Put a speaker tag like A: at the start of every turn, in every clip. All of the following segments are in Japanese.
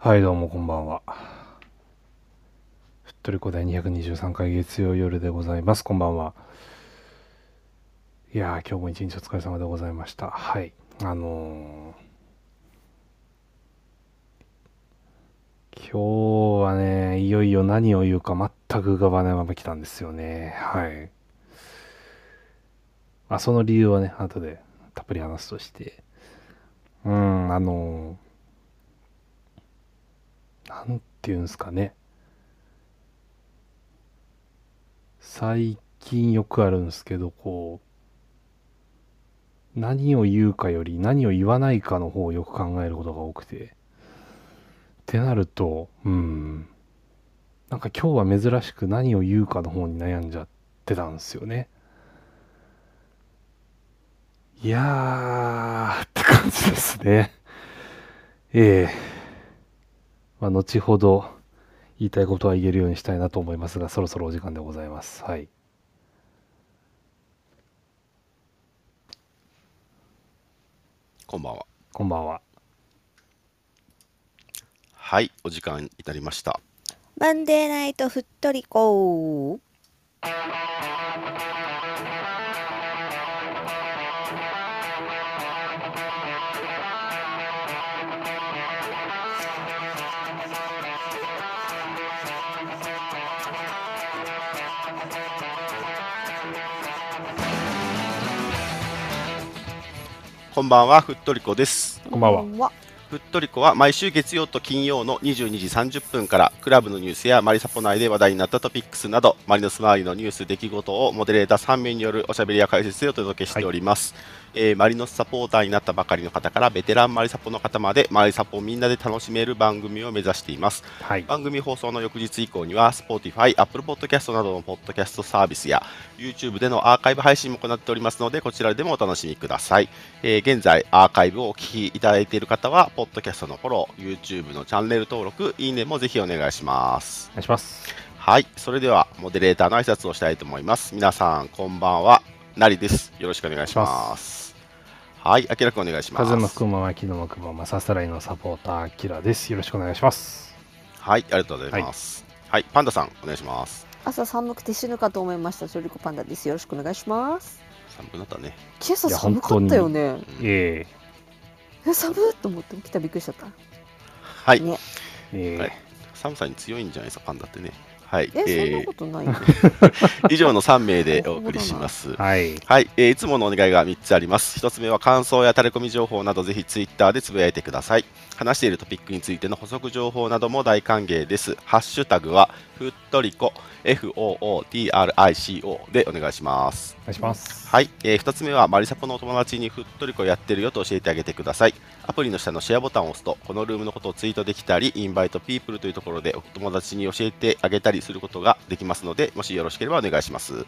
A: はい、どうもこんばんは。ふっとりこ第223回月曜夜でございます。こんばんは。いやー、今日も一日お疲れ様でございました。はい。あのー今日はね、いよいよ何を言うか全く浮かばないまま来たんですよね。はい。あ、その理由はね、後でたっぷり話すとして。うん、あのーなんていうんですかね。最近よくあるんですけど、こう、何を言うかより何を言わないかの方をよく考えることが多くて。ってなると、うん。なんか今日は珍しく何を言うかの方に悩んじゃってたんですよね。いやーって感じですね。ええまあ、後ほど言いたいことは言えるようにしたいなと思いますが、そろそろお時間でございます。はい。
B: こんばんは。
A: こんばんは。
B: はい、お時間になりました。
C: マンデーナイトふっとりこ
B: こんばんは、ふっとりこです。
C: う
A: こんばんは。
C: は。
B: ふっとりこは毎週月曜と金曜の22時30分からクラブのニュースやマリサポ内で話題になったトピックスなどマリノス周りのニュース、出来事をモデレーター3名によるおしゃべりや解説でお届けしております、えーマリノスサポーターになったばかりの方からベテランマリサポの方までマリサポをみんなで楽しめる番組を目指しています。
A: はい。
B: 番組放送の翌日以降には Spotify、Apple Podcast などのポッドキャストサービスや YouTube でのアーカイブ配信も行っておりますのでこちらでもお楽しみください、えー現在アーカイブをお聞きいただいている方はポッドキャストのフォロー YouTube のチャンネル登録いいねもぜひお願いします。
A: お願いします。
B: はい。それではモデレーターの挨拶をしたいと思います。皆さんこんばんはなりです。よろしくお願いします。はいあきらくんお願いします。
A: 風の吹くまま、昨日のくまま、さすらいのサポーター、アキラです。よろしくお願いします。
B: はいありがとうございます。はい、パンダさんお願いします。
C: 朝寒くて死ぬかと思いましたトリコパンダです。よろしくお願いします。
B: 寒くなったね。
C: 今朝寒かったよね。
A: え
C: え。寒っと思って起きたびっくりしちゃった。
B: はい、
C: ね。
A: えええ。
B: はい。寒さに強いんじゃないですか、パンダってね。はい、
C: えそん
B: え
C: なことないよ
B: ー 以上の3名でお送りします。
A: はい。
B: はい、えーいつものお願いが3つあります。1つ目は感想やタレコミ情報などぜひツイッターでつぶやいてください。話しているトピックについての補足情報なども大歓迎です。ハッシュタグはふっとりこ FOOTRICO でお願いします。
A: お願いします。
B: はい、え2つ目はマリサポのお友達にふっとりこやってるよと教えてあげてください。アプリの下のシェアボタンを押すと、このルームのことをツイートできたり、インバイトピープルというところでお友達に教えてあげたりすることができますので、もしよろしければお願いします。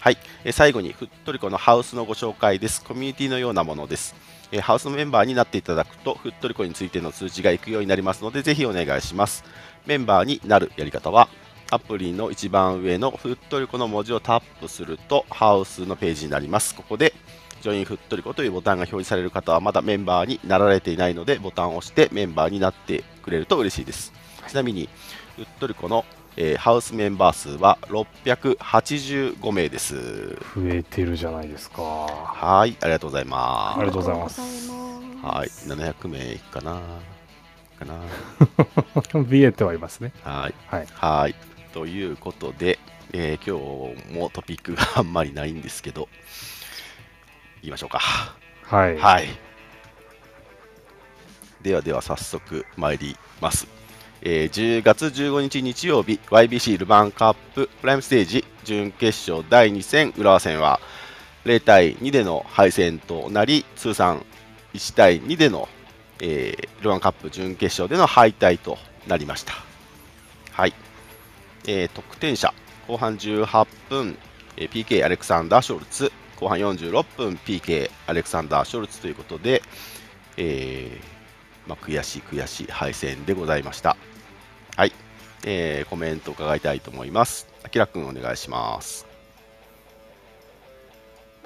B: はい、えー最後にふっとりこのハウスのご紹介です。コミュニティのようなものです。えーハウスのメンバーになっていただくと、ふっとりこについての通知がいくようになりますので、ぜひお願いします。メンバーになるやり方は、アプリの一番上のふっとりこの文字をタップするとハウスのページになります。ここでジョインふっとりこというボタンが表示される方はまだメンバーになられていないのでボタンを押してメンバーになってくれると嬉しいです。ちなみにふっとりこの、えーハウスメンバー数は685名です。
A: 増えてるじゃないですか。
B: はい、ありがとうございま
A: ありがとうございます
C: ありがとうござい
B: す。
C: ます
B: はい、700名いくかな。かな。
A: 見えてはいますね。
B: はい。
A: はい。
B: はい。ということで、えー今日もトピックがあんまりないんですけど、言いましょうか。
A: はい。
B: はい。ではでは早速参ります。えー10月15日日曜日、YBC ルヴァンカッププライムステージ準決勝第2戦浦和戦は0対2での敗戦となり、通算1対2での、えールヴァンカップ準決勝での敗退となりました。はい。えー得点者、後半18分、えー PK アレクサンダー・ショルツ、後半46分 PK アレクサンダー・ショルツということで、えーまあ、悔しい悔しい敗戦でございました。はい、えーコメント伺いたいと思います。あきらくんお願いします。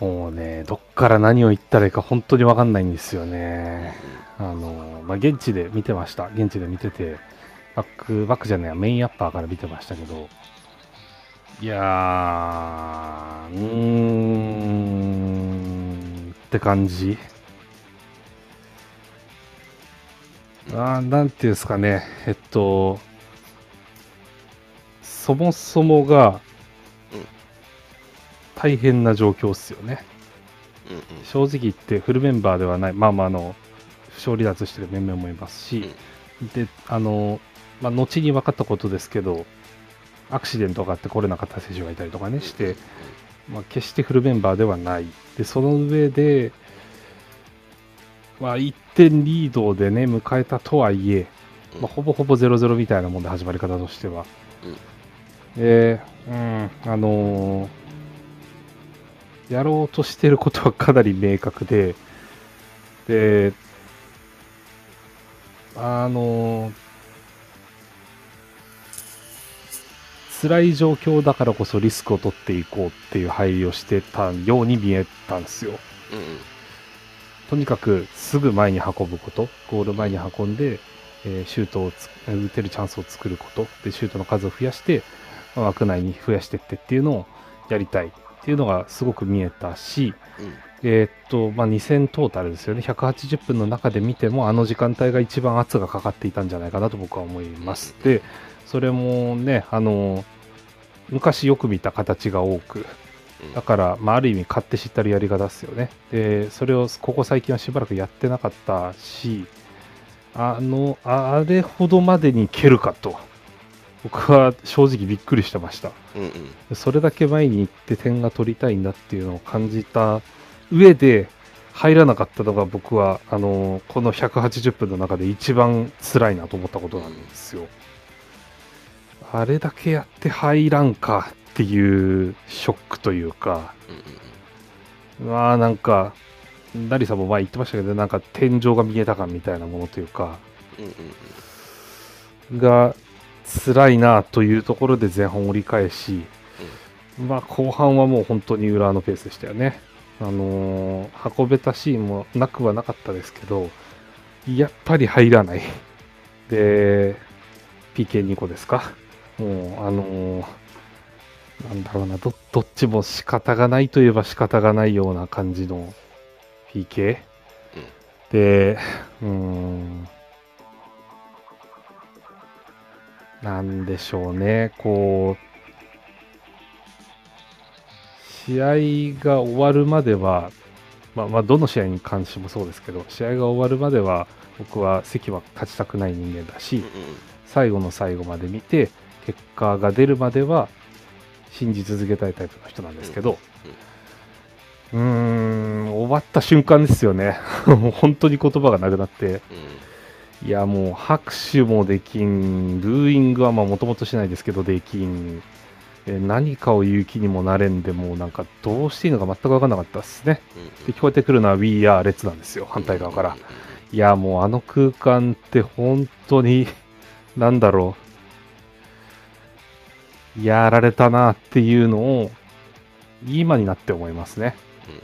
A: もうね、どっから何を言ったらいいか本当にわかんないんですよね。あの、まあ、現地で見てました。現地で見てて、バック、バックじゃない、メインアッパーから見てましたけど、いやー、うーん、って感じ。あなんていうんですかね、えっと、そもそもが、大変な状況っすよね。
B: うんうん。
A: 正直言ってフルメンバーではない、まあまああの、負傷離脱してる面々もいますし、で、あの、まあ、後に分かったことですけど、アクシデントがあって来れなかった選手がいたりとかね、して、まあ、決してフルメンバーではない。で、その上で、まあ、1点リードでね、迎えたとはいえ、
B: うん。
A: まあ、ほぼほぼ0-0みたいなもんで始まり方としては。で、うん、あのーやろうとしてることはかなり明確で、で、あのー辛い状況だからこそリスクを取っていこうっていう入りをしてたように見えたんですよ。
B: うんうん
A: とにかくすぐ前に運ぶこと、ゴール前に運んで、えーシュートをつ打てるチャンスを作ること、で、シュートの数を増やして、まあ枠内に増やしていってっていうのをやりたいっていうのがすごく見えたし、
B: うん
A: えーっと、まあ、2戦トータルですよね。180分の中で見ても、あの時間帯が一番圧がかかっていたんじゃないかなと僕は思います。で、それもね、あの、昔よく見た形が多く、
B: うん
A: だから、まあ、ある意味買って知ったるやり方ですよね。で、それをここ最近はしばらくやってなかったし、あの、あれほどまでに蹴るかと、僕は正直びっくりしてました。
B: うんうん
A: それだけ前に行って点が取りたいんだっていうのを感じた上で、入らなかったのが僕は、あの、この180分の中で一番辛いなと思ったことなんですよ。あれだけやって入らんかっていうショックというか、
B: うんうん
A: まあなんか、ダリさんも前言ってましたけど、なんか天井が見えた感みたいなものというか、
B: うんうんうん
A: が辛いなというところで前半折り返し、まあ後半はもう本当に裏のペースでしたよね。あのー運べたシーンもなくはなかったですけど、やっぱり入らない。で、PK2 個ですか？もう、あのーなんだろうなど、どっちも仕方がないといえば仕方がないような感じの PK。で、うーん、なんでしょうね、こう、試合が終わるまでは、まあ、まあ、どの試合に関してもそうですけど、試合が終わるまでは、僕は席は勝ちたくない人間だし、
B: うん
A: 最後の最後まで見て、結果が出るまでは、信じ続けたいタイプの人なんですけど、うーん、終わった瞬間ですよね。もう本当に言葉がなくなって、
B: うん
A: いやもう拍手もできん、ブーイングはまあもともとしないですけどできん、えー何かを言う気にもなれんで、もうなんかどうしていいのか全く分かんなかったですね。
B: うん。
A: で聞こえてくるのは We Are 列なんですよ、反対側から。いやもうあの空間って本当に、なんだろう、やられたなっていうのを、今になって思いますね。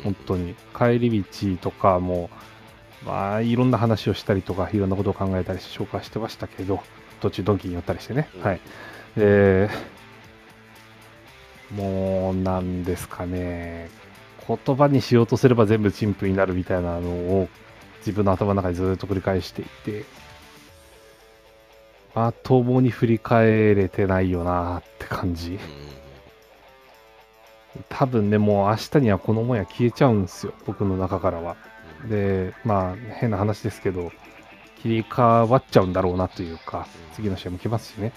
A: 本当に。帰り道とかも、まあ、いろんな話をしたりとか、いろんなことを考えたりして紹介してましたけど、途中ドンキに寄ったりしてね。
B: うん
A: はい。で、もう、なんですかね、言葉にしようとすれば全部陳腐になるみたいなのを自分の頭の中にずっと繰り返していて、まともに振り返れてないよなって感じ。多分ね、もう明日にはこのもや消えちゃうんですよ、僕の中からは。で、まあ、変な話ですけど、切り替わっちゃうんだろうなというか、次の試合も来ますしね。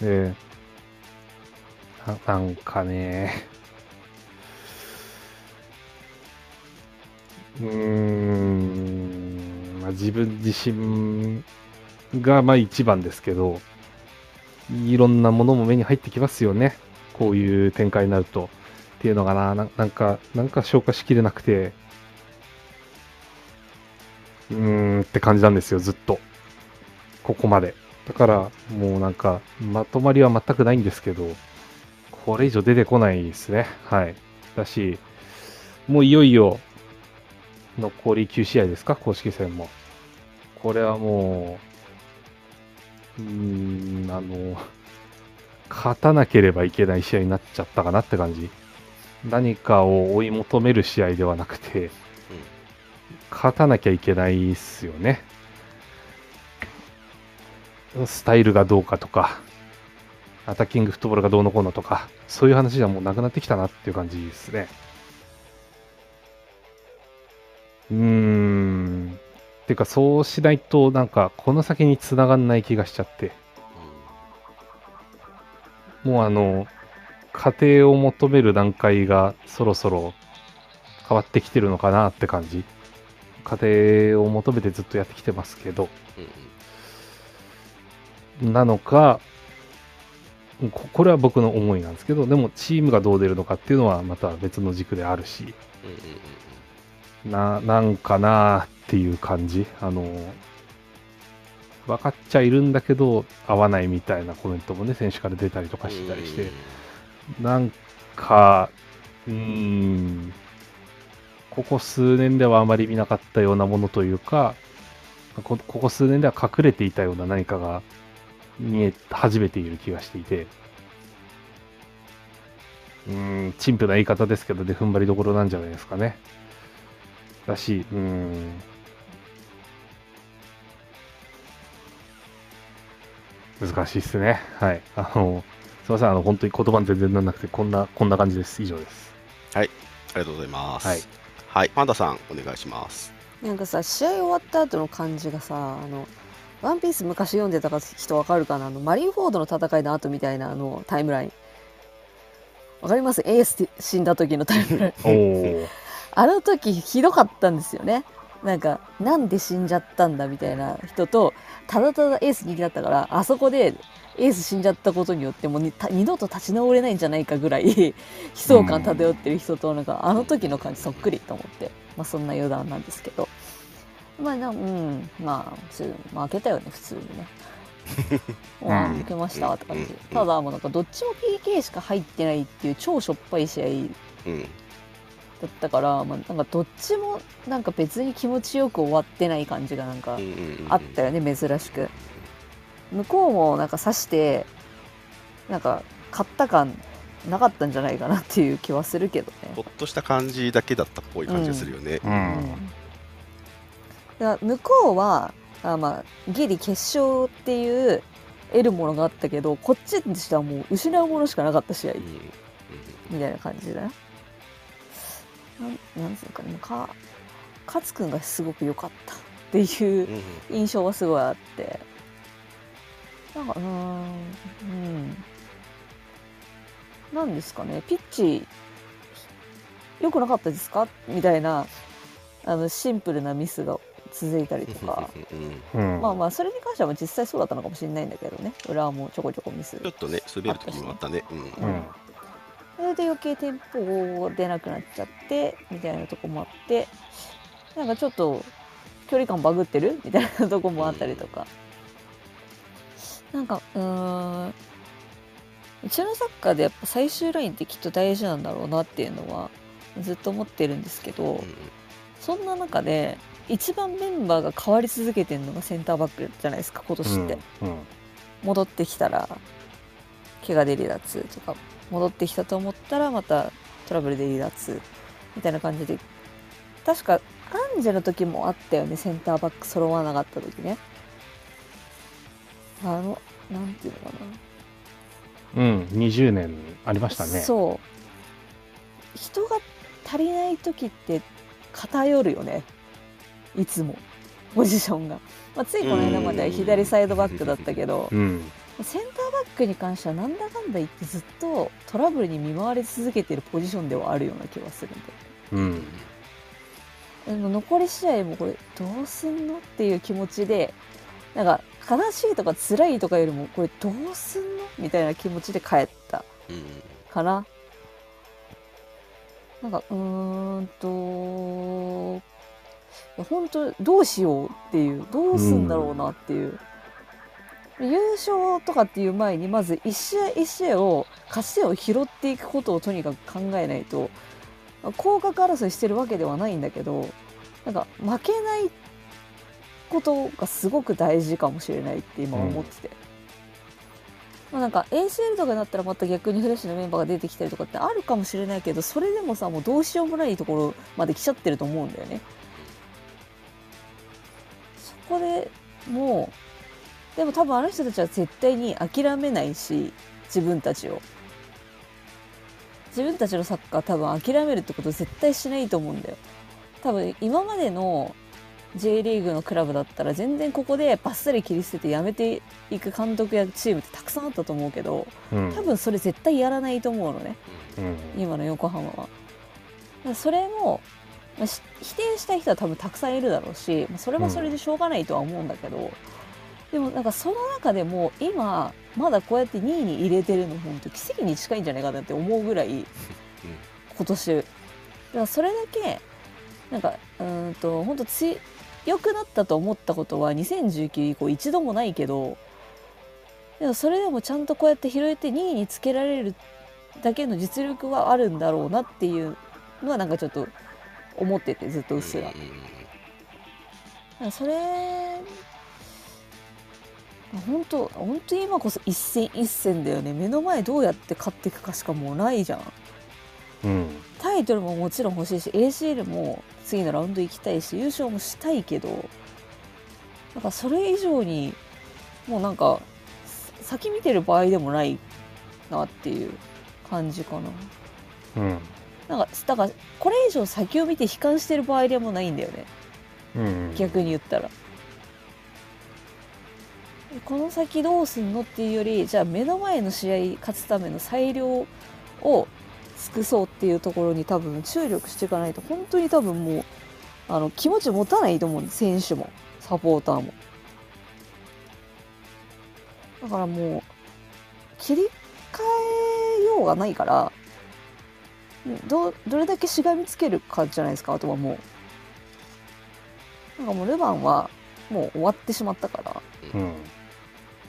A: で、ななんかね、うーん、まあ、自分自身がまあ一番ですけど、いろんなものも目に入ってきますよね。こういう展開になると。っていうのがな、ななんか、なんか消化しきれなくて、うーんって感じなんですよ、ずっと。ここまで。だから、もうなんか、まとまりは全くないんですけど、これ以上出てこないですね。はい。だし、もういよいよ、残り9試合ですか、公式戦も。これはもう、うーん、あの、勝たなければいけない試合になっちゃったかなって感じ。何かを追い求める試合ではなくて、勝たなきゃいけないっすよね。スタイルがどうかとか、アタッキングフットボールがどうのこうのとか、そういう話じゃもうなくなってきたなっていう感じですね。うーん。ていうか、そうしないと、なんか、この先に繋がんない気がしちゃって。もうあの、家庭を求める段階がそろそろ変わってきてるのかなって感じ。家庭を求めてずっとやってきてますけど、
B: うんうん
A: なのか、ここれは僕の思いなんですけど、でもチームがどう出るのかっていうのはまた別の軸であるし、
B: うんうんうん
A: な、なんかなっていう感じ。あの、分かっちゃいるんだけど、合わないみたいなコメントもね、選手から出たりとかしたりして、なんか、うーん、ここ数年ではあまり見なかったようなものというか、こここ数年では隠れていたような何かが見え始めている気がしていて、うーん、陳腐な言い方ですけど、で、踏ん張りどころなんじゃないですかね。だし、うーん、難しいっすね。はい。あの、すいません、あの、本当に言葉に全然なんなくて、こんな、こんな感じです。以上です。
B: ありがとうございます。
A: はい。
B: はい、パンダさん、お願いします。
C: なんかさ試合終わった後の感じがさあのワンピース昔読んでた人わかるかな？あのマリンフォードの戦いの後みたいなあのタイムライン。わかります？エース死んだ時のタイムライン。あの時ひどかったんですよね。なんかなんで死んじゃったんだみたいな人とただただエース人気だったからあそこでエース死んじゃったことによってもう二度と立ち直れないんじゃないかぐらい 悲壮感漂ってる人となんかあの時の感じそっくりと思って、まあ、そんな余談なんですけど。まあなうん。まあ普通負けたよね普通にね。まあ
A: うん。
C: 負けましたって。感じ
B: うん。
C: ただもうなんかどっちも PK しか入ってないっていう超しょっぱい試合
B: うん、
C: だったから、まあ、なんかどっちもなんか別に気持ちよく終わってない感じがなんかあったよね珍しく向こうもなんか刺してなんか勝った感なかったんじゃないかなっていう気はするけどね。
B: ほっとした感じだけだったっぽい感じがするよね。
A: う
C: うん。
A: ん。
C: だから向こうはあまあギリ決勝っていう得るものがあったけどこっちとしてはもう失うものしかなかった試合。
B: うん。
C: みたいな感じだよなんなんつうのかねか勝君がすごく良かったっていう
B: うんうん。
C: 印象はすごいあってなんかうーんうん。なんですかね。ピッチ良くなかったですか？みたいなあのシンプルなミスが続いたりとか。
B: うん。
A: うん。
C: まあまあそれに関しては実際そうだったのかもしれないんだけどね。裏もちょこちょこミス
B: ちょっとね、滑る時もあったね。うん。
A: うん。
C: それで余計テンポ出なくなっちゃってみたいなとこもあってなんかちょっと距離感バグってる？みたいなとこもあったりとか、なんかうーんうちのサッカーでやっぱ最終ラインってきっと大事なんだろうなっていうのはずっと思ってるんですけど、
B: うん
C: そんな中で一番メンバーが変わり続けてるのがセンターバックじゃないですか今年って。
A: うん。
C: 戻ってきたら怪我で離脱とか戻ってきたと思ったらまたトラブルで離脱みたいな感じで確かアンジェの時もあったよねセンターバック揃わなかった時ねあのなんていうのか
A: うん。20年ありま
C: な、
A: したね。
C: そう人が足りない時って偏るよねいつもポジションが、まあ、ついこの間までは左サイドバックだったけど
A: うん。
C: センターバックに関してはなんだかんだ言ってずっとトラブルに見舞われ続けてるポジションではあるような気はするん
A: うん。
C: ででも残り試合もこれどうすんのっていう気持ちでなんか悲しいとか辛いとかよりもこれどうすんの？みたいな気持ちで帰った
B: うん
C: かな。なんかうーんと本当どうしようっていうどうすんだろうなっていう、優勝とかっていう前にまず一試合一試合を勝ち点を拾っていくことをとにかく考えないと降格争いしてるわけではないんだけどなんか負けないことがすごく大事かもしれないって今思ってて、まあ、なんか ACL とかになったらまた逆にフレッシュなメンバーが出てきたりとかってあるかもしれないけどそれでもさもうどうしようもないところまで来ちゃってると思うんだよね。そこでもうでも多分あの人たちは絶対に諦めないし自分たちを。自分たちのサッカー多分諦めるってこと絶対しないと思うんだよ。多分今までの J リーグのクラブだったら全然ここでバッサリ切り捨ててやめていく監督やチームってたくさんあったと思うけど
A: うん。
C: 多分それ絶対やらないと思うのね。
A: うん。
C: 今の横浜は。それも、まあし否定したい人は多分たくさんいるだろうしまあそれはそれでしょうがないとは思うんだけど、でもなんかその中でも今まだこうやって2位に入れてるの本当奇跡に近いんじゃないかなって思うぐらい今年。だからそれだけなんかうーんと本当強くなったと思ったことは2019以降一度もないけどでもそれでもちゃんとこうやって拾えて2位につけられるだけの実力はあるんだろうなっていうのはなんかちょっと思っててずっとうっすら。それ本当本当に今こそ一戦一戦だよね。目の前どうやって勝っていくかしかもうないじゃん。
A: うん
C: タイトルももちろん欲しいし ACL も次のラウンド行きたいし優勝もしたいけどなんかそれ以上にもうなんかさ先見てる場合でもないなっていう感じかな。
A: うん。
C: なんかだからこれ以上先を見て悲観してる場合でもないんだよね。
A: うん。
C: 逆に言ったら。この先どうすんのっていうよりじゃあ目の前の試合勝つための裁量を尽くそうっていうところに多分注力していかないと本当に多分もうあの気持ち持たないと思うんです選手もサポーターも。だからもう切り替えようがないからどどれだけしがみつけるかじゃないですかあとはもう。なんかもうルヴァンはもう終わってしまったから
A: うん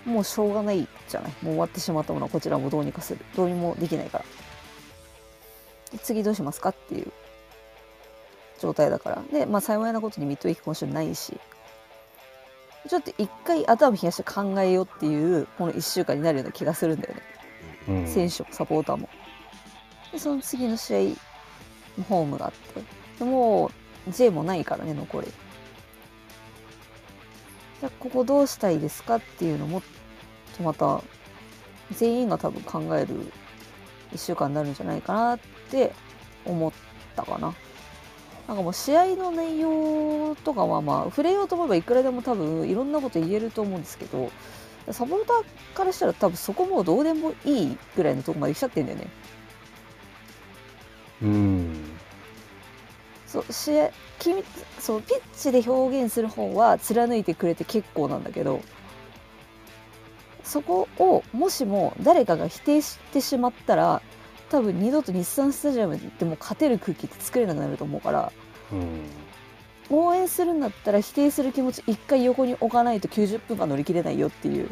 C: もうしょうがないじゃないもう終わってしまったものはこちらもどうにかするどうにもできないからで次どうしますか？っていう状態だから。でまあ幸いなことにミッドウィーク今週ないし。ちょっと一回頭冷やして考えようっていうこの1週間になるような気がするんだよね、
A: うん。
C: 選手もサポーターも。でその次の試合ホームがあって。でもう J もないからね残り。じゃあここどうしたいですかっていうのもまた全員が多分考える1週間になるんじゃないかなって思ったかな。なんかもう試合の内容とかはまあ触れようと思えばいくらでも多分いろんなこと言えると思うんですけどサポーターからしたら多分そこもうどうでもいいぐらいのとこまで来ちゃってんだよね。
A: うん
C: そう試合君そうピッチで表現する方は貫いてくれて結構なんだけどそこをもしも誰かが否定してしまったら多分二度と日産スタジアムでも勝てる空気って作れなくなると思うから
A: うん。
C: 応援するんだったら否定する気持ち一回横に置かないと90分間乗り切れないよっていう。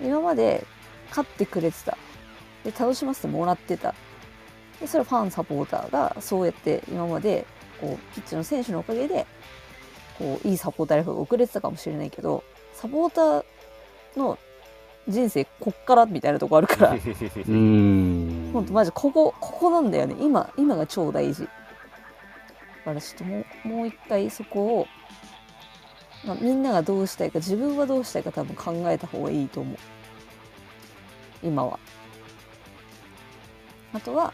C: 今まで勝ってくれてた。で楽しませてもらってた。でそれはファンサポーターがそうやって今までこうピッチの選手のおかげでこういいサポーターライフが遅れてたかもしれないけどサポーターの人生こっからみたいなとこあるから。
A: うん。
C: ほんとマジここここなんだよね。今今が超大事。だからちょっともうもう一回そこを、まあ、みんながどうしたいか自分はどうしたいか多分考えた方がいいと思う。今は。あとは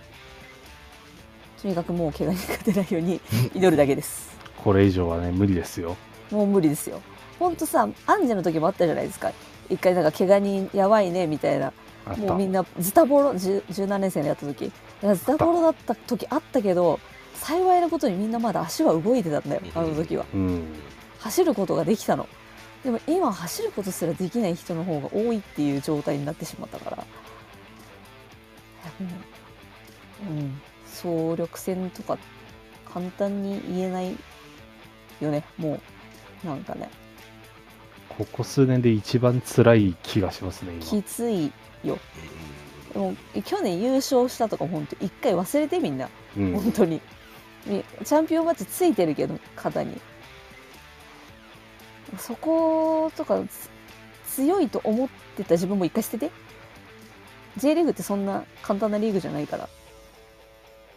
C: とにかくもう怪我に勝てないように 祈るだけです。
A: これ以上はね無理ですよ。
C: もう無理ですよ。ほんとさアンジェの時もあったじゃないですか一回なんか怪我人やばいねみたいな。もうみんなズタボロ10 17年生でやった時。ズタボロだった時あったけど幸いなことにみんなまだ足は動いてたんだよあの時は。
A: うん。
C: 走ることができたの。でも今走ることすらできない人の方が多いっていう状態になってしまったから。うん。総力戦とか簡単に言えないよね。もうなんかね
A: ここ数年で一番辛い気がしますね今。
C: きついよ。でも去年優勝したとか本当一回忘れてみんな、
A: うん。
C: 本当に。みチャンピオンマッチついてるけど肩に。そことかつ強いと思ってた自分も一回捨てて。J リーグってそんな簡単なリーグじゃないから。っ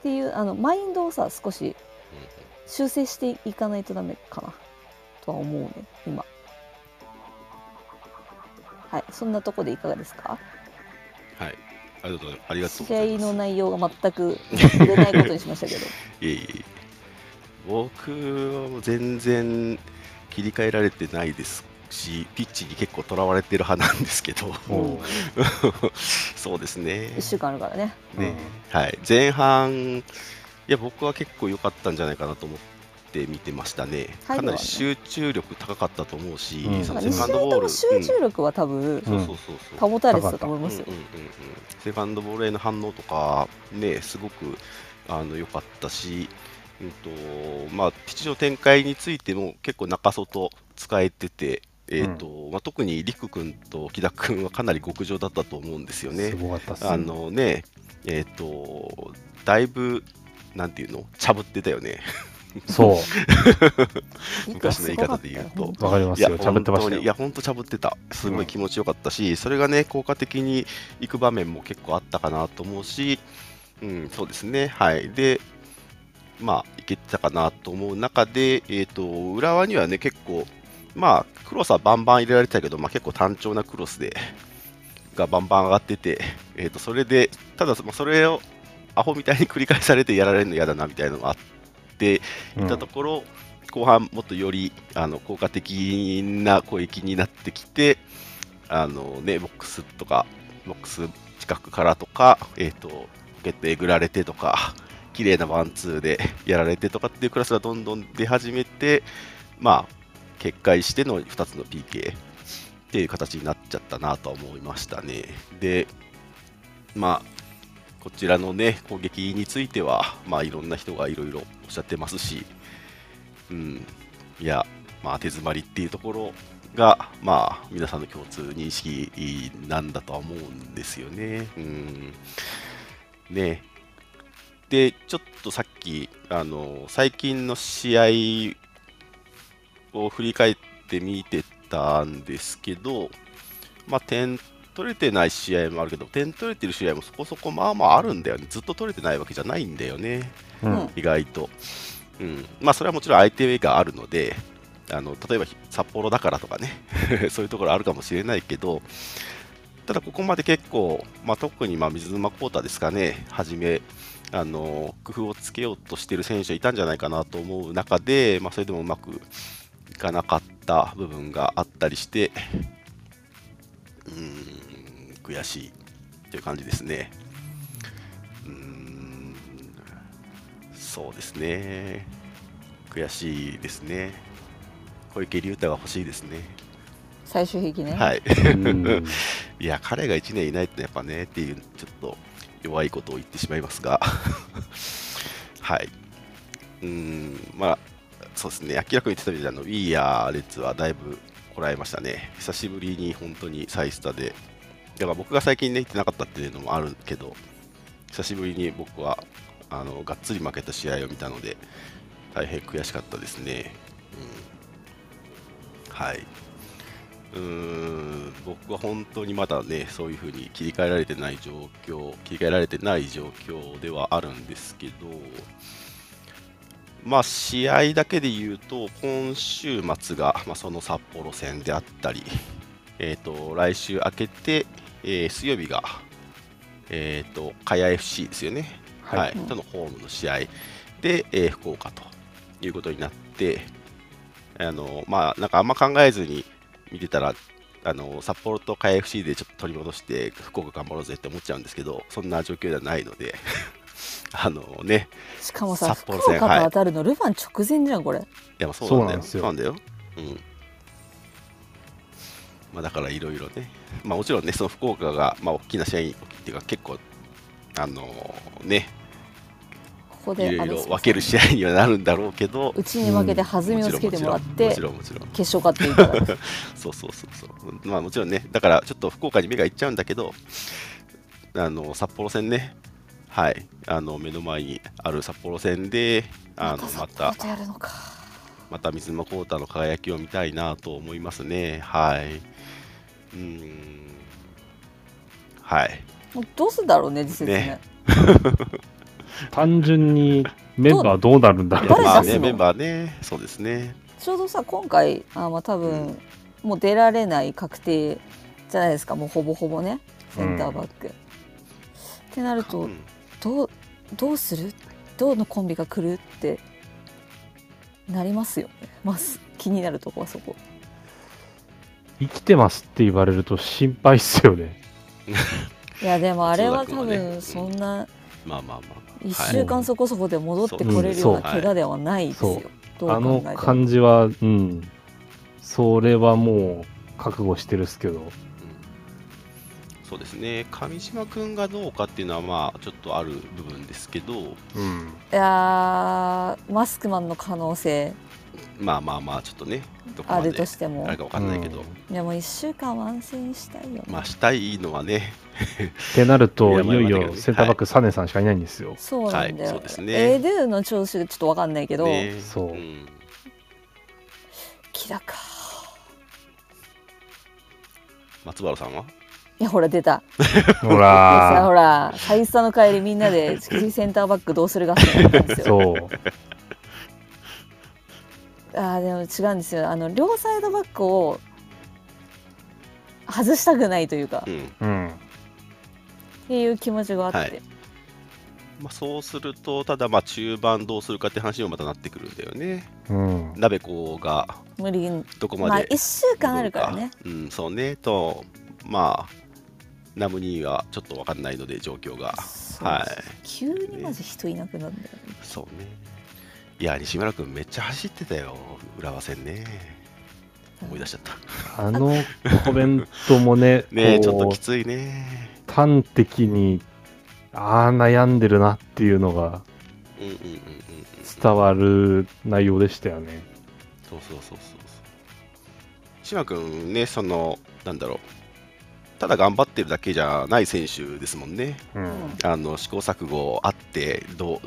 C: ていうあのマインドをさ少し修正していかないとダメかなとは思うね今はい。そんなとこでいかがですか？
B: はい。ありがとうございます。ありがとうご
C: 試
B: ざいます。
C: 合の内容が全く出ないことにしましたけど。
B: いえいえ。僕はもう全然切り替えられてないですし、ピッチに結構とらわれてる派なんですけど、そうですね。
C: 1。週間あるからね。
B: ね。はい、前半、いや、僕は結構良かったんじゃないかなと思って見てましたね。
C: はい。
B: かなり集中力高かったと思うし、
A: うん。
B: その
C: 2試合
B: セカンドボール、
C: 集中力は多分
B: うんそうそうそうそう。
C: 保たれてたと思いますよ。
B: うんうんうんうん。セカンドボールへの反応とか、ね、すごくあの良かったし、うんとまあ、ピッチの展開についても結構中外使えてて、えーとまあ、特に陸君と木田君はかなり極上だったと思うんですよね。
A: す。ごかったっす。
B: あのね、えっ、と、だいぶ、なんていうの、ちゃぶってたよね。
A: そ
B: 昔の言い方で言うと
A: うわかりますよちゃぶってましたよ
B: 本当にいや、本当ちゃぶってた。すごい気持ちよかったし、それがね、効果的にいく場面も結構あったかなと思うし、うん、そうですね。はい。で、まあ、いけてたかなと思う中で、えっ、と、浦和にはね、結構、まあ、クロスはバンバン入れられてたけど、まあ、結構単調なクロスで、がバンバン上がってて、えっ、と、それで、ただ、まあそれをアホみたいに繰り返されてやられるの嫌だなみたいなのがあって、いったところ、後半もっとよりあの効果的な攻撃になってきて、あのね、ボックスとか、ボックス近くからとか、えっ、と、ポケットえぐられてとか、綺麗なワンツーでやられてとかっていうクラスがどんどん出始めて、まあ、決壊しての2つの PK っていう形になっちゃったなとは思いましたね。で、まあ、こちらのね、攻撃については、まあ、いろんな人がいろいろおっしゃってますし、うん、いや、まあ、手詰まりっていうところが、まあ、皆さんの共通認識なんだとは思うんですよね。うん、ね。で、ちょっとさっき、あの最近の試合を振り返ってみてたんですけど、まあ、点取れてない試合もあるけど、点取れてる試合もそこそこまあまああるんだよね。ずっと取れてないわけじゃないんだよね。
A: うん
B: 意外と。うん、まあそれはもちろん相手があるので、あの例えば札幌だからとかね、そういうところあるかもしれないけど、ただここまで結構、まあ、特にまあ水沼コータですかね、はじめ、あの工夫をつけようとしている選手はいたんじゃないかなと思う中で、まあ、それでもうまくいかなかった部分があったりして、うーん、悔しいという感じですね。うーんそうですね。悔しいですね。小池龍太が欲しいですね。
C: 最終兵器ね、
B: はい。
A: うん
B: いや、彼が1年いないってやっぱねっていう、ちょっと弱いことを言ってしまいますが、はい。うーん、まあ、そうですね、明らかに言ってたみたいに、あのウィーヤーレッツはだいぶこらえましたね。久しぶりに本当にサイスタで、だから僕が最近ね、行ってなかったっていうのもあるけど、久しぶりに僕はあのがっつり負けた試合を見たので、大変悔しかったですね。うん、はい。うーん僕は本当にまだね、そういうふうに切り替えられてない状況、切り替えられてない状況ではあるんですけど、まあ、試合だけで言うと、今週末が、まあ、その札幌戦であったり、えー、と来週明けて、えー水曜日が、えー、と茅 FC ですよね、
A: はい。
B: はい。とのホームの試合で、えー福岡ということになって、あのまあ、なんかあんま考えずに見てたら、あの札幌と茅 FC でちょっと取り戻して、福岡頑張ろうぜって思っちゃうんですけど、そんな状況ではないので、あのね、
C: しかもさ
B: 札幌戦
C: 福岡と当たるの、ルヴァン直前じゃんこれ。
B: い。や、まあそうなんだよ。
A: そうなんですよ。
B: そうなんだよ。うん。まあ、だからいろいろね、まあ、もちろんね、その福岡が、まあ、大きな試合に、っていうか、結構、あのね、
C: ここ
B: いろいろ分ける試合にはなるんだろうけど、
C: うちに負けて弾みをつけてもらって
B: もちろん、もちろん、もち
C: 決勝勝っていったから
B: ろんそうそうそうそう。まあ、もちろんね、だからちょっと福岡に目がいっちゃうんだけど、あの札幌戦ね、はい、あの目の前にある札幌戦で、あのま
C: ま
B: た
C: たやるのか
B: また水沼宏太の輝きを見たいなと思いますね。はい。うーん。はい。
C: もうどうすんだろうね実際ね
B: ね
A: 単純にメンバーどうなるんだろう
C: 誰
B: まあね、メンバーね、そうですね。
C: ちょうどさ今回あまあ多分、もう出られない確定じゃないですかもうほぼほぼねセンターバック、ってなると、
B: うん
C: どうどうする？どのコンビが来るってなりますよね。まず気になるとこはそこ。
A: 生きてますって言われると心配っすよね。
C: いやでもあれは 多分そんな
B: まあまあまあまあ。
C: 1
B: はい
C: 週間そこそこで戻ってこれるような怪我ではないですよ、
A: あの感じは、うん。それはもう覚悟してるっすけど。
B: うんそうですね。上島君がどうかっていうのは、まあ、ちょっとある部分ですけど、
A: うん。
C: いやーマスクマンの可能性。
B: まあまあまあ、ちょっとね、どこ
C: ある
B: まで
C: としても。
B: あれかわかんないけど、
A: うん。
C: でも1週間ワンセンしたいよ。ね、
B: まあ、したいのはね、
A: ってなると、
B: い
A: よいよセンターバックサネさんしかいないんですよ。
C: そうなんだよ、
B: はいそうですね。
C: エドゥの調子がちょっとわかんないけど、
B: ね。
A: そうん。
C: キラか。
B: 松原さんは？い
C: やほら出た
A: ほ
C: でさほ
A: ら
C: ら最初の帰りみんなで築地センターバックどうする合戦だったんですよ
A: そう。
C: あーでも違うんですよあの両サイドバックを外したくないというか、っ
B: うん。
A: うん。
C: ていう気持ちがあって、
B: はいまあ、そうすると、ただ、まあ、中盤どうするかって話にもまたなってくるんだよね。
A: うん。
B: 鍋子が
C: 無理に
B: どこ
C: まあ
B: まで
C: 1週間あるからね
B: うん、そうね。と、まあ、ナムニーはちょっとわかんないので、状況が。はい。
C: 急にマジ人いなくなるんだよね
B: そうね。いや、西村君めっちゃ走ってたよ、浦和戦ね。思い出しちゃった。
A: あのコメントもね、
B: ねえ、ちょっ
A: ことう
B: きついね。
A: 端的に、ああ、悩んでるなっていうのが
B: うんうんうんうんうん。
A: 伝わる内容でしたよね。
B: そうそうそうそうそう。島君ね、その、なんだろう。ただ頑張ってるだけじゃない選手ですもんね。
A: うん。
B: あの試行錯誤あって、どう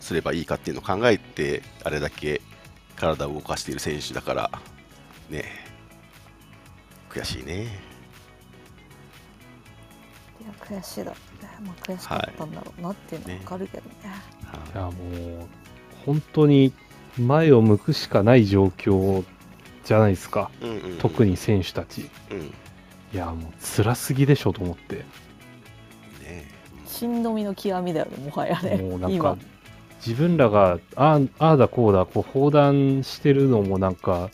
B: すればいいかっていうのを考えて、あれだけ体を動かしている選手だから、ね、悔しいね。
C: いや悔しいだ悔しかったんだろうなっていうのはわかるけどね
B: はい
A: や、もう、本当に前を向くしかない状況じゃないですか。
B: うんうんうん
A: 特に選手たち。
B: うん、ね
A: いや、もう辛すぎでしょと思って。
B: え
C: しんどみの極みだよねもはやね。
A: もうなん
C: 今。
A: か、自分らがああああだこうだ、こう放談してるのもなんか、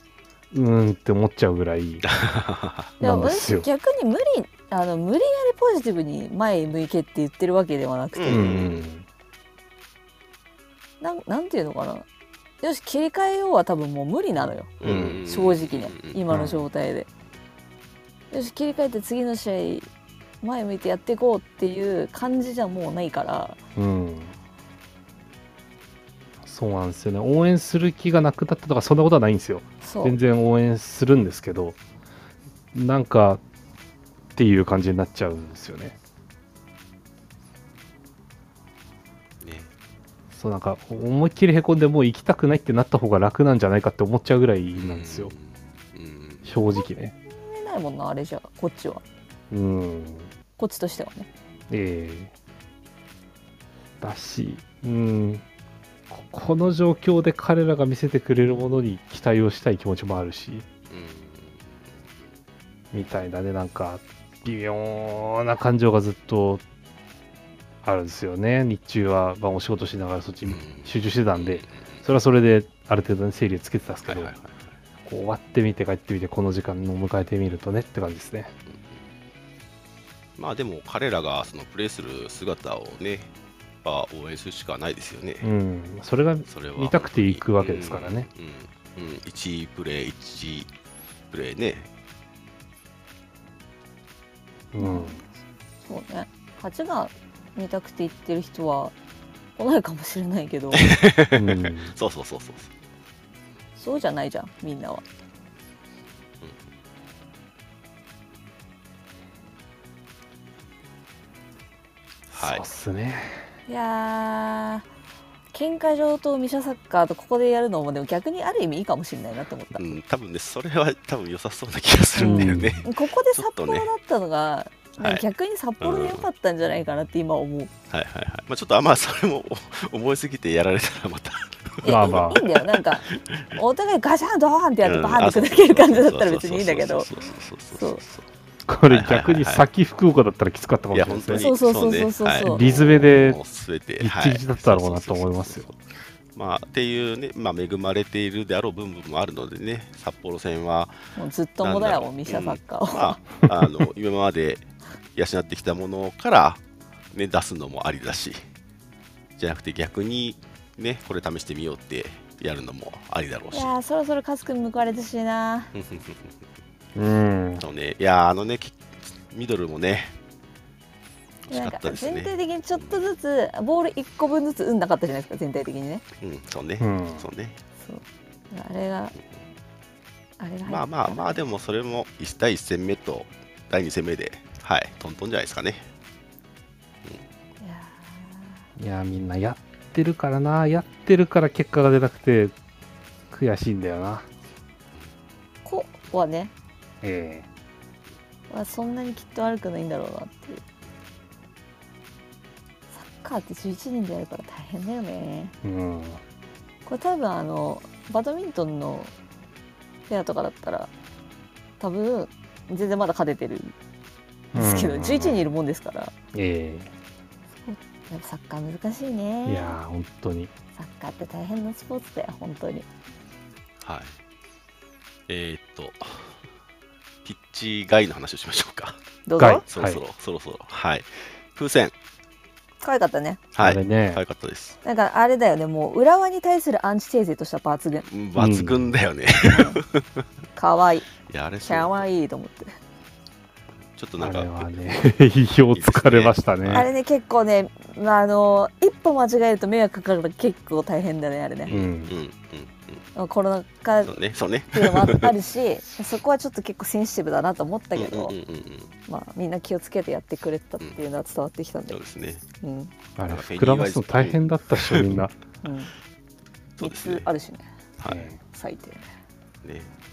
A: うーんって思っちゃうぐらい
C: で
A: な
C: も
A: んですよ。
C: 逆に無理あの無理やりポジティブに前向けって言ってるわけではなくて、
B: う
A: うん。ん。
C: なんなんていうのかな。よし切り替えようは多分もう無理なのよ。
A: うん。
C: 正直ね
B: うん。
C: 今の状態で、よし切り替えて次の試合前向いてやっていこうっていう感じじゃもうないから
A: うん。そうなんですよね。応援する気がなくなったとか、そんなことはないんですよ。全然応援するんですけど、なんか、っていう感じになっちゃうんですよね。
B: ね
A: そうなんか、思いっきりへこんでもう行きたくないってなった方が楽なんじゃないかって思っちゃうぐらいなんですよ。
B: うんうん
A: 正直ね。
C: ないもんなあれじゃこっちは。
A: うん。
C: こっちとしてはね。
A: ええ。だし、うん、ここの状況で彼らが見せてくれるものに期待をしたい気持ちもあるし、みたいなね、なんか、微妙な感情がずっとあるんですよね。日中は、まあ、お仕事しながらそっちに集中してたんで、それはそれである程度、ね、整理をつけてたんですけど、
B: はいはいはい
A: こう終わってみて帰ってみて、この時間を迎えてみるとねって感じですね。
B: まあでも彼らがそのプレーする姿をね、まあ、応援するしかないですよね。
A: うん、それが
B: それは
A: 見たくて行くわけですからね。
B: うん、うん、うん、1プレー、1プレーね。
A: うん、
C: そうね勝ちが見たくて言ってる人は来ないかもしれないけど
A: うん。
B: そうそうそうそう。
C: そうじゃないじゃんみんなは。
B: はい。
A: そうっすね。
C: いやー喧嘩場とミシャサッカーとここでやるのもでも逆にある意味いいかもしれないなと思った、
B: うん、多分ね、それは多分良さそうな気がするんだよね。
C: ここで札幌だ
B: っ
C: たのが、
B: はい
C: 逆に札幌で良かったんじゃないかなって今思う、
B: はいはいはい。まあちょっとあまあそれもお思いすぎてやられたらまた。
C: いや
A: まあまあ。
C: いいんだよ。なんかお互いガシャンドーンってやって
B: うん。
C: バーンって砕ける感じだったら別にいいんだけど。
A: これ逆に先福岡だったらきつかったかもしれないですね。
C: そうそうそうそうそう。
A: リズムで
B: もう全て
A: ギッチギチだったろうなと思いますよ。
B: まあっていうね、まあ、恵まれているであろう部分もあるのでね、札幌戦は、
C: もうずっともだよミシャサッカーを、
B: まあ、あの 今まで養ってきたものから、ね、出すのもありだし、じゃなくて逆に、ね、これ試してみようってやるのもありだろうし。
C: いやーそろそろカス君報われてほしいな。
A: うん。
B: そうね、いやーあのね、きミドルもね、惜しか
C: なんか
B: ったですね。
C: 全体的にちょっとずつボール1個分ずつ運なかったじゃないですか全体的にね。
B: うん、そうね、
A: うん。
B: そうね。
C: そう。あれがあれが
B: まあまあまあ、でもそれも1対1戦目と第2戦目で、はい、トントンじゃないですかね。
C: いや
A: いやみんなやってるからなやってるから結果が出なくて悔しいんだよな。
C: ーこはね。
A: え
C: はそんなにきっと悪くないんだろうなっていう。サッカーって11人でやるから大変だよね。
A: えうん。
C: これ多分あのバドミントンのペアとかだったら多分全然まだ勝ててるんですけど、
A: うん。
C: 11人いるもんですから。
A: え
C: やっぱサッカー難しい
A: え
C: ね
A: いやー本当に
C: サッカーって大変なスポーツだよ本当に
B: はい。えー、っと、ピッチ外の話をしましょうか。
C: どう
A: 外
C: ぞ
B: そろそろ、そろそろ。はい。風船。
C: 可愛かったね
B: はい。
A: ね
B: 可愛かったです。
C: なんかあれだよねもう浦和に対するアンチテーゼとした抜群
B: うん抜群だよね。
C: 可愛い
B: いや、あれす
C: 可愛いと思って
B: ちょっとなんか、
A: あれはね 意表つかれましたね。
C: あれね結構ねまああの一歩間違えると迷惑かかるから結構大変だねあれね、
A: うん。
B: うん、うん、
C: コロナ禍
B: うん。
C: っ
B: そうね、そうね。
C: ていうのもああるし そこはちょっと結構センシティブだなと思ったけど、
B: うんうんうんうん。
C: まあみんな気をつけてやってくれてたっていうのは伝わってきたんで。
B: そうですね。
C: うん。
A: あれ膨らますの大変だったっしょみんな、
C: うん。
B: そうですね。
C: 熱。あるしね。
B: は
C: 最低
B: ね、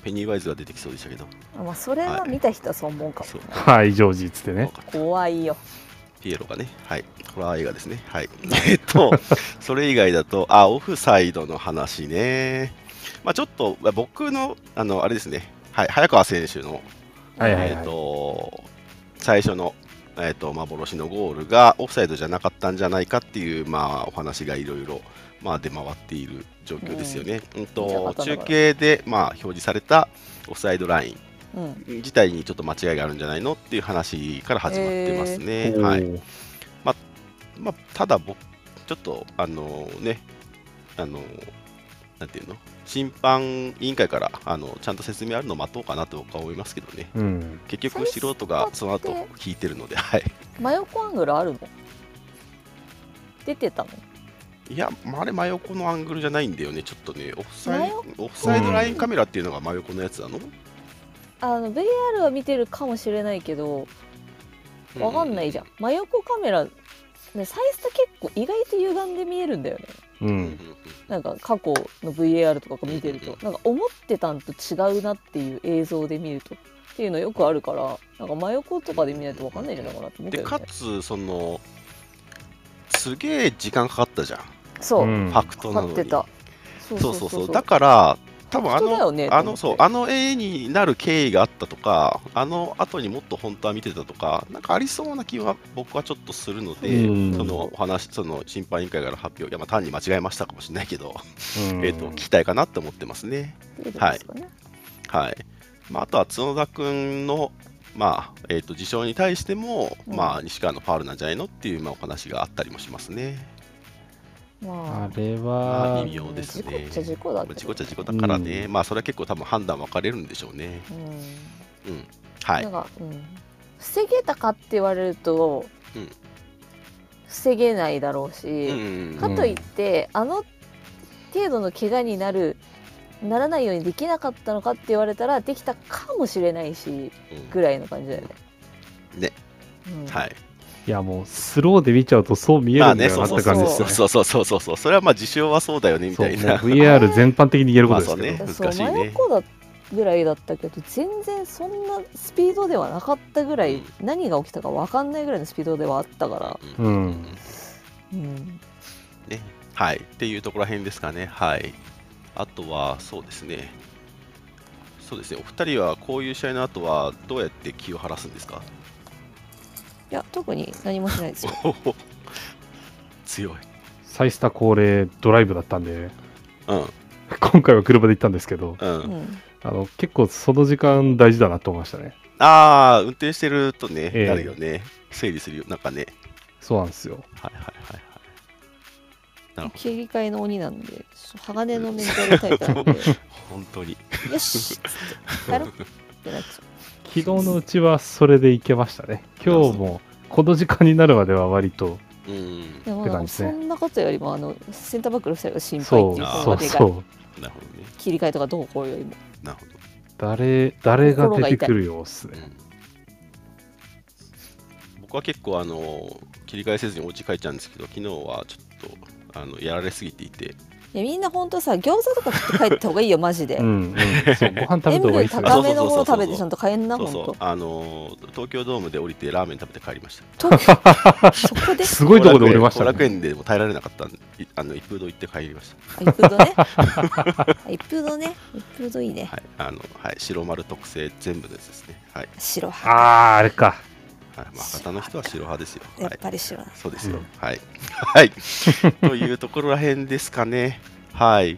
B: ペニーワイズが出てきそうでしたけど、
C: まあそれは見た人はそう思うかも、
B: そう。
A: えはいジョージっつってね。
C: 怖いよ。
B: ピエロがね、はい、ホラー映画ですね。はい。えっと、それ以外だと、あ、オフサイドの話ね。まあちょっと、まあ僕の、あの、あれですね、はい、早川選手の、
A: はいはい
B: えっと、最初の、えっと、幻のゴールがオフサイドじゃなかったんじゃないかっていう、まあ、お話がいろいろ、まあ、出回っている状況ですよね。うん。と中継で、まあ、表示されたオフサイドライン。
C: うん。
B: 自体にちょっと間違いがあるんじゃないのっていう話から始まってますね。
A: おー。
B: はい。まあ、ただ僕、ちょっとあのね、あのなんていうの、審判委員会からあのちゃんと説明あるのを待とうかなと僕は思いますけどね、
A: うん。
B: 結局、素人がその後聞いてるので、はい、
C: 真横アングルあるの？出てたの？
B: いや、まああれ、真横のアングルじゃないんだよね、ちょっとね、オフサイオフサイドラインカメラっていうのが真横のやつなの、
C: あの VR は見てるかもしれないけどわかんないじゃん、真横カメラねサイズって結構意外と歪んで見えるんだよね。
A: う
B: うん。
C: なんか過去の VR とか見てる
B: うん
C: となんか思ってたんと違うなっていう映像で見ると。っていうのよくあるからなんか真横とかで見ないと分かんないんじゃないかなと思うけ
B: で
C: ど、ね、
B: かつ、その、すげえ時間かかったじゃん、
C: そう、
A: うん。
B: ファクトなのに。
C: かかってたそう
B: そうそうそう。だから多分あの、
C: 本当だよね
B: あの
C: と思って
B: そうあの絵になる経緯があったとかあの後にもっと本当は見てたとかなんかありそうな気は僕はちょっとするので、
A: うん。
B: そのお話その審判委員会から発表いやまあ単に間違えましたかもしれないけど、
A: うん。
B: えっと聞きたいかなって思ってますね。
C: っていうことですかね。
B: はい、まあ、あとは角田君のまあえー、と事象に対しても、
C: うん。
B: まあ、西川のファウルなんじゃないのっていう、まあ、お話があったりもしますね。
C: ま
A: あ
B: あ、
A: は
B: 微妙です
C: 事故
B: ね。
C: っちゃ事故だ
B: 事故っちゃ事故だからね、
A: うん
B: まあそれは結構多分判断分かれるんでしょうね。
C: うん
B: うん。はい
C: なん。か、うん、防げたかって言われると、
B: うん
C: 防げないだろうし、
B: うん
C: かといって、あの程度の怪我になるならないようにできなかったのかって言われたらできたかもしれないし
B: うん
C: ぐらいの感じだよね。
B: ね、
C: うん
B: はい。
A: いやもうスローで見ちゃうとそう見えるんだよなって感じですよね。
B: そうそうそう。そうそうそれはまあ事象はそうだよねみたいな。
A: VR 全般的に言えることですけど、
B: まあ
C: そう
B: 難しいね。
C: ぐらいだったけど全然そんなスピードではなかったぐらい、
B: うん。
C: 何が起きたか分かんないぐらいのスピードではあったから、
A: うん。
C: うん、
B: ね。はい。っていうところら辺ですかね。はい。あとはそうですね。そうですね。お二人はこういう試合の後はどうやって気を晴らすんですか？
C: いや特に何もしないですよ。
B: 強い。
A: サイスタ恒例ドライブだったんで
B: うん。
A: 今回は車で行ったんですけど
B: うん、
C: うん。
A: あの結構その時間大事だなと思いましたね。
B: ああ運転してるとね、
A: ええ。
B: なるよね。整理するよなんかね。
A: そうなんですよ。
B: はいはいはいはい。なるほど。
C: 切り替えの鬼なんで鋼のメンタルタイプなんで。
B: 本当に。
C: よしっつって帰ろうってなっちゃ
A: 昨日のうちはそれで行けましたね。今日もこの時間になるまでは割と
B: うん。
C: うでも
A: って感じですね。
C: そんなことよりもあのセンターバックの2人が心配
A: そう
C: っていうでかい
A: そう
B: なるほどね。
C: 切り替えとかどうこうよりも。
B: なるほど。
A: 誰誰が出てくるよっすね
B: 僕は結構あの切り替えせずにお家帰っちゃうんですけど昨日はちょっとあのやられすぎていて
C: いやみんな本当さ餃子とか食って帰った方がいいよマジで、
A: うんうん。そうご飯食べた方がいいっすね
C: 高めのもの食べてちゃんと帰んな
B: そうそう。
C: 本
B: あの東京ドームで降りてラーメン食べて帰りました。
C: 当とそこで？
A: すごいところで降りました
B: 後楽
A: ね
B: 園でも耐えられなかった。んでいあの一風堂行って帰りまし
C: あ一風堂ね？あ一風堂ね？一風堂いいね。
B: たはいあのはい白丸特製全部のやつですね。はい、
C: 白。派
A: あああれか
B: 博多の人は白派ですよ。
C: やっ
B: はい。
C: ぱり白だ
B: そうですよ、
A: うん。
B: はい。はい。というところらへんですかね。はい。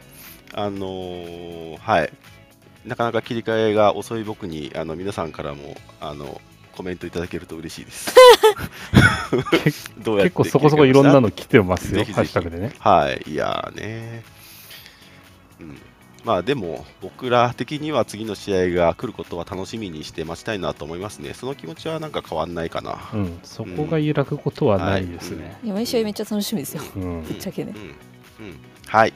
B: あのーはい。なかなか切り替えが遅い僕にあの皆さんからもあのコメントいただけると嬉しいです。どうやって
A: 結構そこそこいろんなの来てますよ。
B: ぜひぜひ。
A: ハッシュタグでね。
B: はい、いやーね、うん、まあでも、僕ら的には次の試合が来ることは楽しみにして待ちたいなと思いますね。その気持ちはなんか変わんないかな。
A: うんそこが揺らぐことはないですね
C: いや毎試合めっちゃ楽しみですよ
A: うん
C: ぶっちゃけね
B: うんうんはい、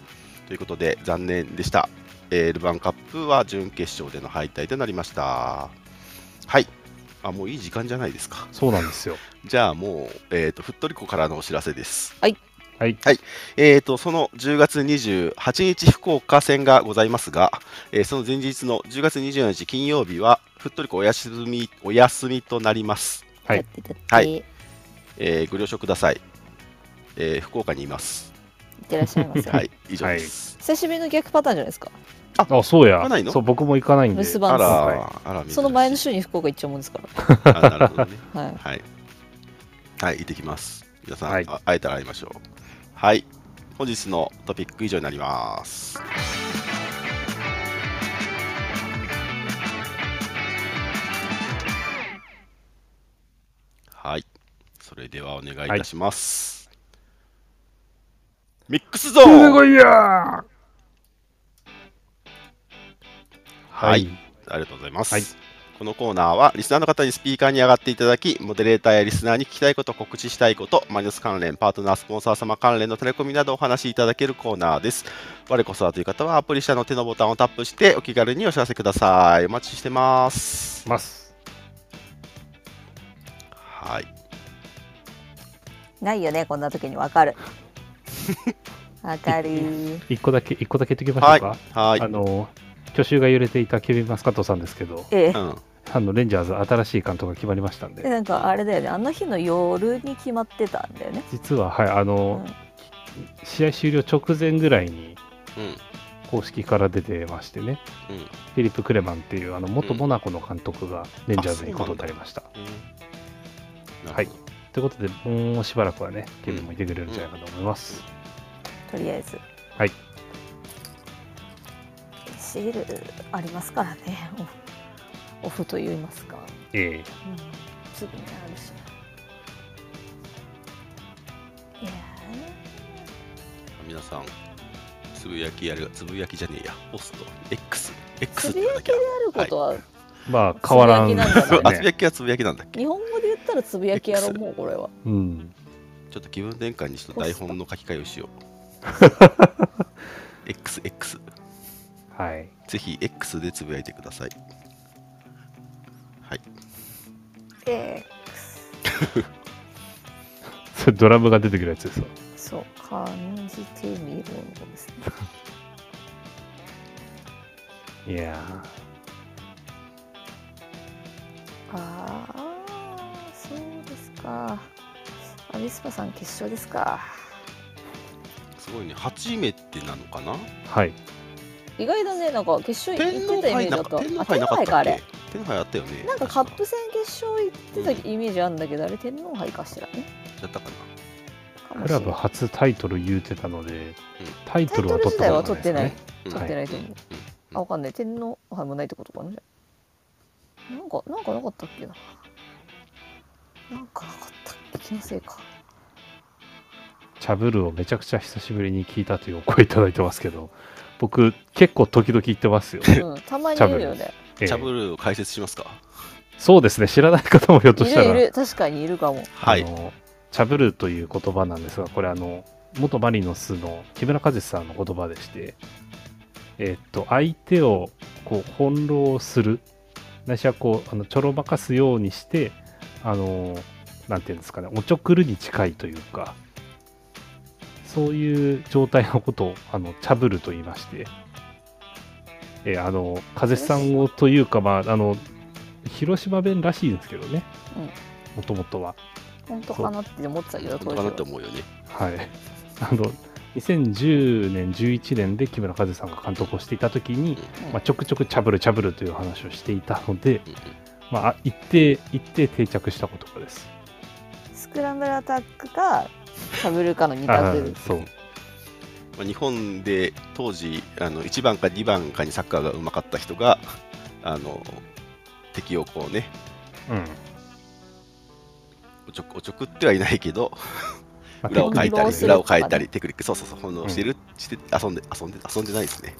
B: ということで、残念でした。えールヴァンカップは準決勝での敗退となりました。はい、あもういい時間じゃないですか。
A: そうなんですよ
B: じゃあもう、えー、とフットリコからのお知らせです。
A: はい
B: えー、とその10月28日福岡戦がございますが、えーその前日の10月24日金曜日はフットリコお休みお休みとなります、
A: はい。
B: はい。
C: い。っ
B: えーご了承ください、えー福岡にいます。
C: てらっしゃいませ、
B: はい。以上です、
C: 久しぶりの逆パターンじゃないですか。
A: あそうや。
B: 行かないの？
A: そう僕も行かないんで。
C: 留守番
A: は
B: い。
C: その前の週に福岡行っちゃうもんですから。
B: あなるほどね。
C: はい。
B: はい。はい行ってきます。皆さん、
A: はい。
B: あ会えたら会いましょうはい。本日のトピック以上になります。はい。それではお願いいたします、ミックスゾーン。
A: すごい
B: はい。ありがとうございます。
A: はい
B: このコーナーはリスナーの方にスピーカーに上がっていただき、モデレーターやリスナーに聞きたいこと、告知したいこと、マイナス関連、パートナー、スポンサー様関連のタレコミなどお話しいただけるコーナーです。我こそはという方はアプリ下の手のボタンをタップしてお気軽にお知らせください。お待ちしてます。
A: ます
B: はい。
C: ないよねこんな時にわかる わかる
A: 一個だけ一個だけ言っておきましょうか、
B: はい。
A: あの去就が揺れていたケビン・マスカットさんですけど
C: ええ
B: うん。
A: あのレンジャーズ新しい監督が決まりましたんで
C: でなんかあれだよねあの日の夜に決まってたんだよね、
A: 実ははいあ
C: う
A: の、
C: ん
A: 試合終了直前ぐらいに
B: うん。
A: 公式から出てましてね
B: うん。
A: フィリップ・クレマンっていうあの元
B: うん
A: モナコの監督がレンジャーズに行くことになりました。
B: うん
A: はい。ということで、もうしばらくはね、ケビンもいてくれるんじゃないかと思います。
C: とりあえず
A: はい
C: シールありますからね。オフオフと言いますか、
A: ええ。
C: うん、すぐにあるしいや
B: 皆さん、つぶやきやる、つぶやきじゃねえや、ポスト、X、
C: ー
B: X
C: つぶやきであることは、
A: まあ、変わらん。
C: つぶやき
B: はつぶやきなんだっけ？
C: 日本語で言ったらつぶやきやろうもうこれは。
A: うん。
B: ちょっと気分転換にして台本の書き換えをしよう。XX。
A: はい。
B: ぜひ X でつぶやいてください。はい。
C: え
A: それドラムが出てくるやつですわ
C: そう感じてみるのですね。
A: いや
C: ああそうですか。アビスパさん決勝ですか。
B: すごいね。初めてなのかな？
A: ーはい
C: 意外だねなんか決勝行ってたイメージだった。
B: 天皇
C: あ
B: 杯なかった
C: あれ。
B: け天皇杯あったよね。
C: なんかカップ戦決勝行ってたイメージあるんだけど、あれ天皇杯かしらね。
B: だったかな。
A: クラブ初タイトル言うてたので、タイトルは取った
C: トル自体は
A: こと
C: 取ってない
A: ですね
B: うん
C: 取ってないと思う、あわかんない。天皇杯もないってことかな。じなんかなんかなかったっけな。なんかなかったっけ？気のせいか。
A: チャブルをめちゃくちゃ久しぶりに聞いたというお声いただいてますけど僕結構時々言ってますよ、
C: うん たまにいるよね。
A: ええ。
B: チャブルを解説しますか？
A: そうですね知らない方もひょっと
C: い
A: したら。
C: るいる確かにいるかも。
B: はい。
A: あのチャブルという言葉なんですがこれあの元マリノスの木村和志さんの言葉でしてえっと相手をこう翻弄する。ないしはこうあのちょろまかすようにしてあのなんていうんですかねおちょくるに近いというかそういう状態のことをあのチャブルと言いまして。えーあの風さん語というかまああの広島弁らしいんですけどね。もともとは。
C: 本当かなって思ってたけど当時
B: 本当かなって
C: は
B: 思うよね。
A: はい。あの、2010年、11年で木村和さんが監督をしていたときに、
C: うん。
A: まあ、ちょくちょくチャブルチャブルという話をしていたので、
B: うん。うん
A: まああ、一定、一定定着した言葉です。
C: スクランブルアタックかサブルかの2
A: あ
C: 択
A: そう。
B: まあ日本で当時あの1番か2番かにサッカーがうまかった人があの敵をこうね
A: うん。
B: おちょおちょくってはいないけど
A: まあ
B: 裏を書いたり裏を書いたりテクニックそうそうそう翻弄してる、して遊んで遊んで遊んでないですね。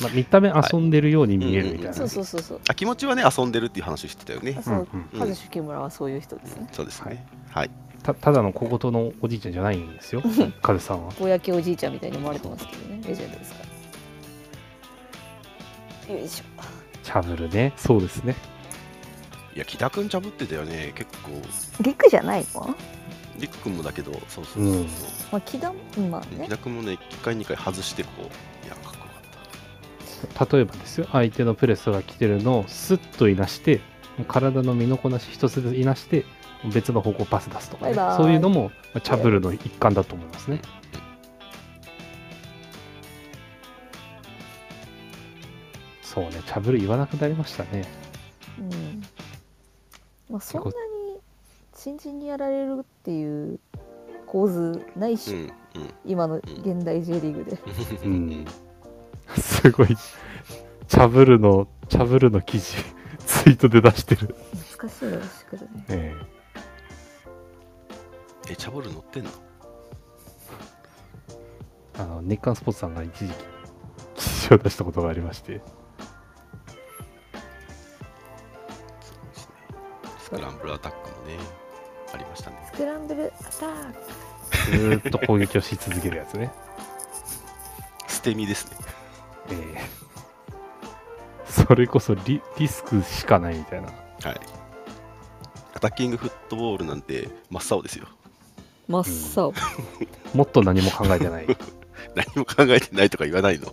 A: まあ、見た目遊んでるように見えるみたいな。
C: そうそうそうそう。
B: あ気持ちはね遊んでるっていう話してたよね。
C: そう。
A: うん
B: うん
C: カズシュ木村はそういう人ですね。
B: そうですね。はい、
A: たただの小言のおじいちゃんじゃないんですよ、和さんは。
C: ぼやけおじいちゃんみたいに思われてますけどね。レジェンドですから。よいしょ。
A: チャブルね。そうですね。
B: いや木田君ちゃぶってたよね。結構。
C: リクじゃないの？
B: りく君もだけどそうそうそうそう、
A: うん。
C: まあ木田まあね。
B: 木田君もね1回2回外してこういやかっこよかった。
A: 例えばですよ、相手のプレスが来てるのをスッといなして、体の身のこなし一つずついなして、別の方向パス出すとか、ね、そういうのもまあチャブルの一環だと思いますね。そうね、チャブル言わなくなりましたね。
C: うん。まあそんなに新人にやられるっていう構図ないし、
B: うんうん。
C: 今の現代 J リーグで。
A: うん。すごい、チャブルの、チャブルの記事、ツイートで出してる。
C: 懐かしいのがしてくるね。
A: え
B: えチャボル乗ってんの？
A: えあの、日刊スポーツさんが一時期、記事を出したことがありまして、
B: スクランブルアタックもねありましたね。
C: スクランブルアタック。
A: ずーっと攻撃をし続けるやつね。
B: 捨て身ですね。
A: ええ。それこそリリスクしかないみたいな。
B: はい。アタッキングフットボールなんて真っ青ですよ
C: 真っ青、
A: もっと何も考えてない。
B: 何も考えてないとか言わないの？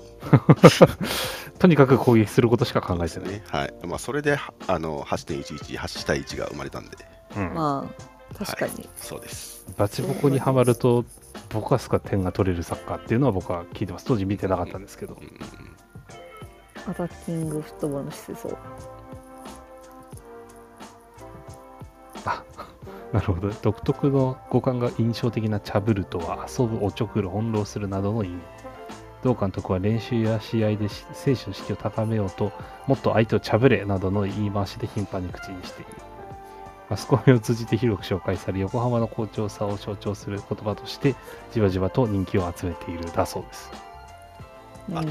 A: とにかく攻撃することしか考えてない。
B: ね。はい。まあそれではあの8.11 8対1が生まれたんで。
A: うん。
C: まあ確かに、
B: そうです。
A: バチボコにはまると、ボカスか点が取れるサッカーっていうのは僕は聞いてます。当時見てなかったんですけど。
B: うん。うんうん。
C: アタッキングフットボールの施設を
A: なるほど。独特の五感が印象的なチャブルとは、遊ぶ、おちょくる、翻弄するなどの意味。同監督は練習や試合でし選手の士気を高めようと、もっと相手をチャブれなどの言い回しで頻繁に口にしている。マスコミを通じて広く紹介され、横浜の好調さを象徴する言葉として、じわじわと人気を集めているだそうです。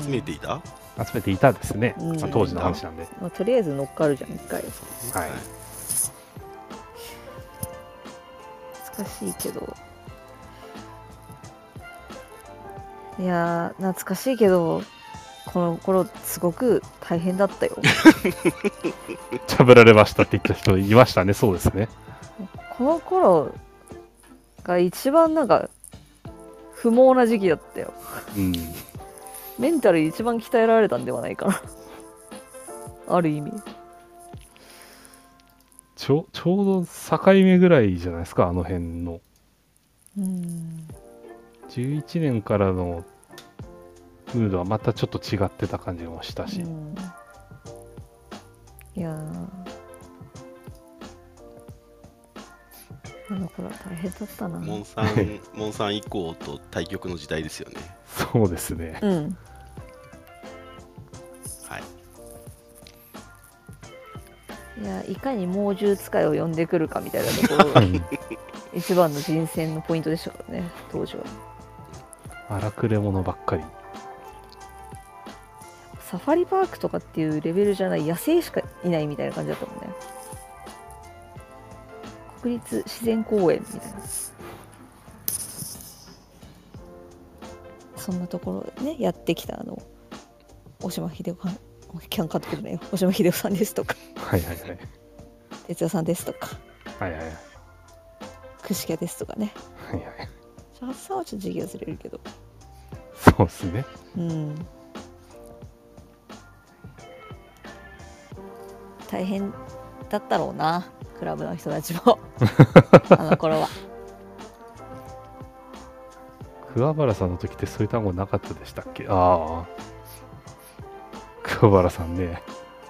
B: 集めていた？
A: 集めていたですね。
C: うん
A: まあ当時の話なんで。
C: まあ、とりあえず乗っかるじゃん一回
A: はい
C: しいけどいやー懐かしいけどこの頃すごく大変だったよ
A: チャブられましたって言った人いましたね。そうですね。
C: この頃が一番なんか不毛な時期だったよ
A: うん。
C: メンタル一番鍛えられたんではないかなある意味
A: ちょちょうど境目ぐらいじゃないですか、あの辺の。
C: うん
A: 11年からのムードはまたちょっと違ってた感じもしたし。
C: うんいやーあの頃は大変だったな
B: モンさん、モンさん以降と対局の時代ですよね。
A: そうですね。
C: うん
B: い
C: やいかに猛獣使いを呼んでくるかみたいなところが
A: うん
C: 一番の人選のポイントでしたからね当時は。
A: 荒くれ者ばっかり。
C: サファリパークとかっていうレベルじゃない野生しかいないみたいな感じだったもんね。国立自然公園みたいな。そんなところでねやってきたあの大島秀夫キャン監督じゃないよ大島秀夫さんですとか
A: はいはいはい。
C: 哲也さんですとか
A: はいはいはい。
C: 串家ですとかね
A: はいはい。
C: シャーさんはちょっと時期がずれるけど
A: そうですね。
C: うん大変だったろうなクラブの人たちも あの頃は
A: 桑原さんの時ってそういう単語なかったでしたっけ？ああ。桑原さんね。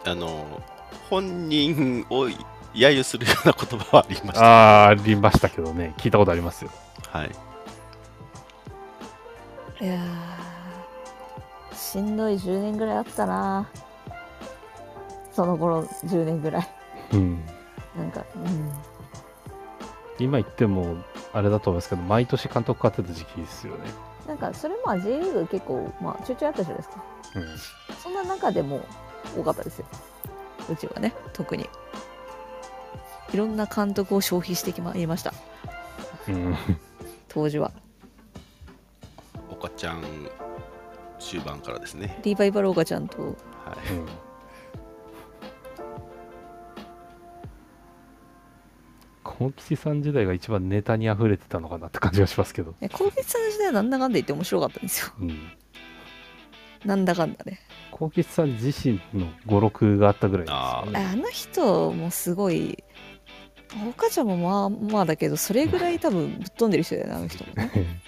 B: あの、本人を揶揄するような言葉はありました。
A: ああ、ありましたけどね。聞いたことありますよ。
B: はい。
C: いやーしんどい10年ぐらいあったなその頃10年ぐらい
A: うん。
C: なんかうん
A: 今言っても、あれだと思いますけど、毎年監督変わってた時期ですよね。
C: なんかそれまあ J リーグ結構まあちょいちょいあったじゃないですか
A: うん。
C: そんな中でも多かったですようちはね特にいろんな監督を消費してきまいりました
A: うん。
C: 当時は
B: 岡ちゃん終盤からですね。
C: リーバイバルオガちゃんと
B: はい。
A: うん小吉さん時代が一番ネタに溢れてたのかなって感じがしますけど。
C: え高吉さんの時代はなんだかんだ言って面白かったんですよ
A: うん。
C: なんだかんだね
A: 小吉さん自身の語録があったぐらいですよね。
C: あの人もすごい岡ちゃんもまあまあだけどそれぐらい多分ぶっ飛んでる人だよねあの人もね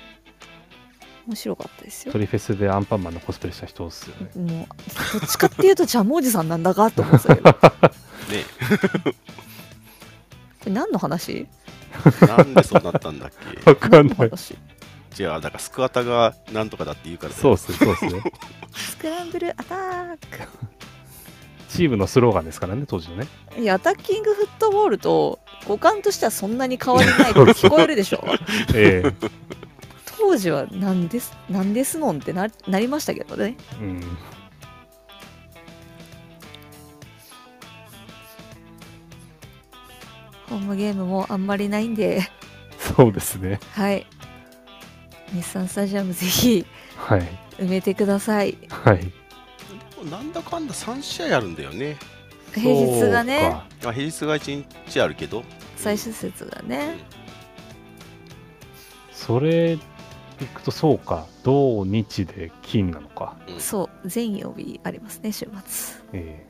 C: 面白かったですよ
A: トリフェスでアンパンマンのコスプレした人ですよね。
C: もうどっちかっていうとジャムおじさんなんだかと思ってたけど こ
B: ね
C: れ何の話？
B: なんでそうなったんだっ
A: わかん
C: 何の
A: ない。
B: 違う、だからスクワタがなんとかだって言うからだよ。
A: そうっすね、そうっすね。
C: スクランブルアタッ
A: チームのスローガンですからね、当時のね。
C: クいやアタッキングフットボールと五感としてはそんなに変わりないって聞こえるでしょ？
A: ええ。
C: 当時はなんですなんですのんってななりましたけどね。
A: うん。
C: ホームゲームもあんまりないんで。
A: そうですね。
C: はい。日産スタジアムぜひ
A: はい。
C: 埋めてください。
A: はい。
B: でもなんだかんだ3試合あるんだよね。
C: 平日がね。
B: まあ、平日が1日あるけど、
C: 最終節がね。
A: それいくとそうか。土日で金なのか。
B: うん。
C: そう。全曜日ありますね週末。
A: え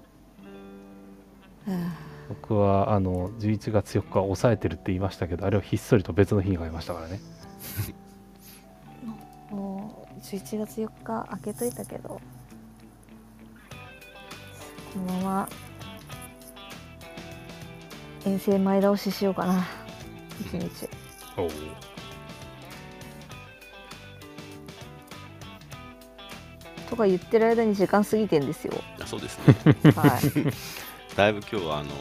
A: え。
C: は
A: 僕はあの11月4日抑えてるって言いましたけどあれをひっそりと別の日に買いましたからね。
C: あ もう11月4日開けといたけどこのまま遠征前倒ししようかな一日。
A: おお
C: とか言ってる間に時間過ぎてんですよ。
B: あそうですね。
C: はい
B: だいぶ今日はあの、ね、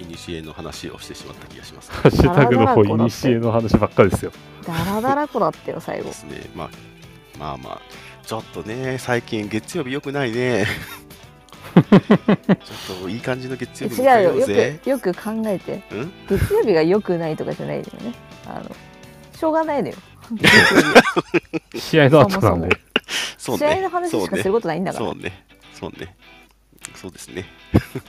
B: いにしえの話をしてしまった気がします。
A: ハッシュタグの方いにしえの話ばっかりですよ
C: ダラダラこだったよ最後
B: ですね。まあ、まあまあ、ちょっとね、最近月曜日良くないね。ちょっといい感じの月曜日
C: 違うよよ
B: ようぜ。
C: くよく考えて
B: うん？
C: 月曜日が良くないとかじゃないのよねあのしょうがないのよ
A: 試合の後なんで。
C: 試合の話しかすることないんだから
B: そうね。そうね。そうですね。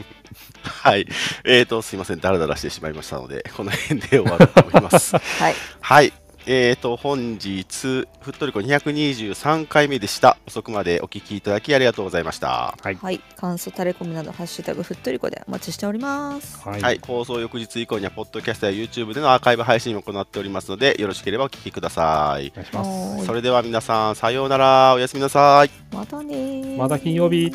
B: はい。えーと、すいません。だらだらしてしまいましたので、この辺で終わると思います。
C: はい
B: はい。えーと、本日、ふっとりこ223回目でした。遅くまでお聞きいただきありがとうございました。
A: はい。
C: はい感想タレコミなどハッシュタグふっとりこでお待ちしております
A: はい。
B: はい、放送翌日以降には、ポッドキャストや YouTube でのアーカイブ配信を行っておりますので、よろしければお聞きください。
A: お願いします。
B: それでは皆さん、さようなら、おやすみなさい。
C: またねー
A: また金曜日。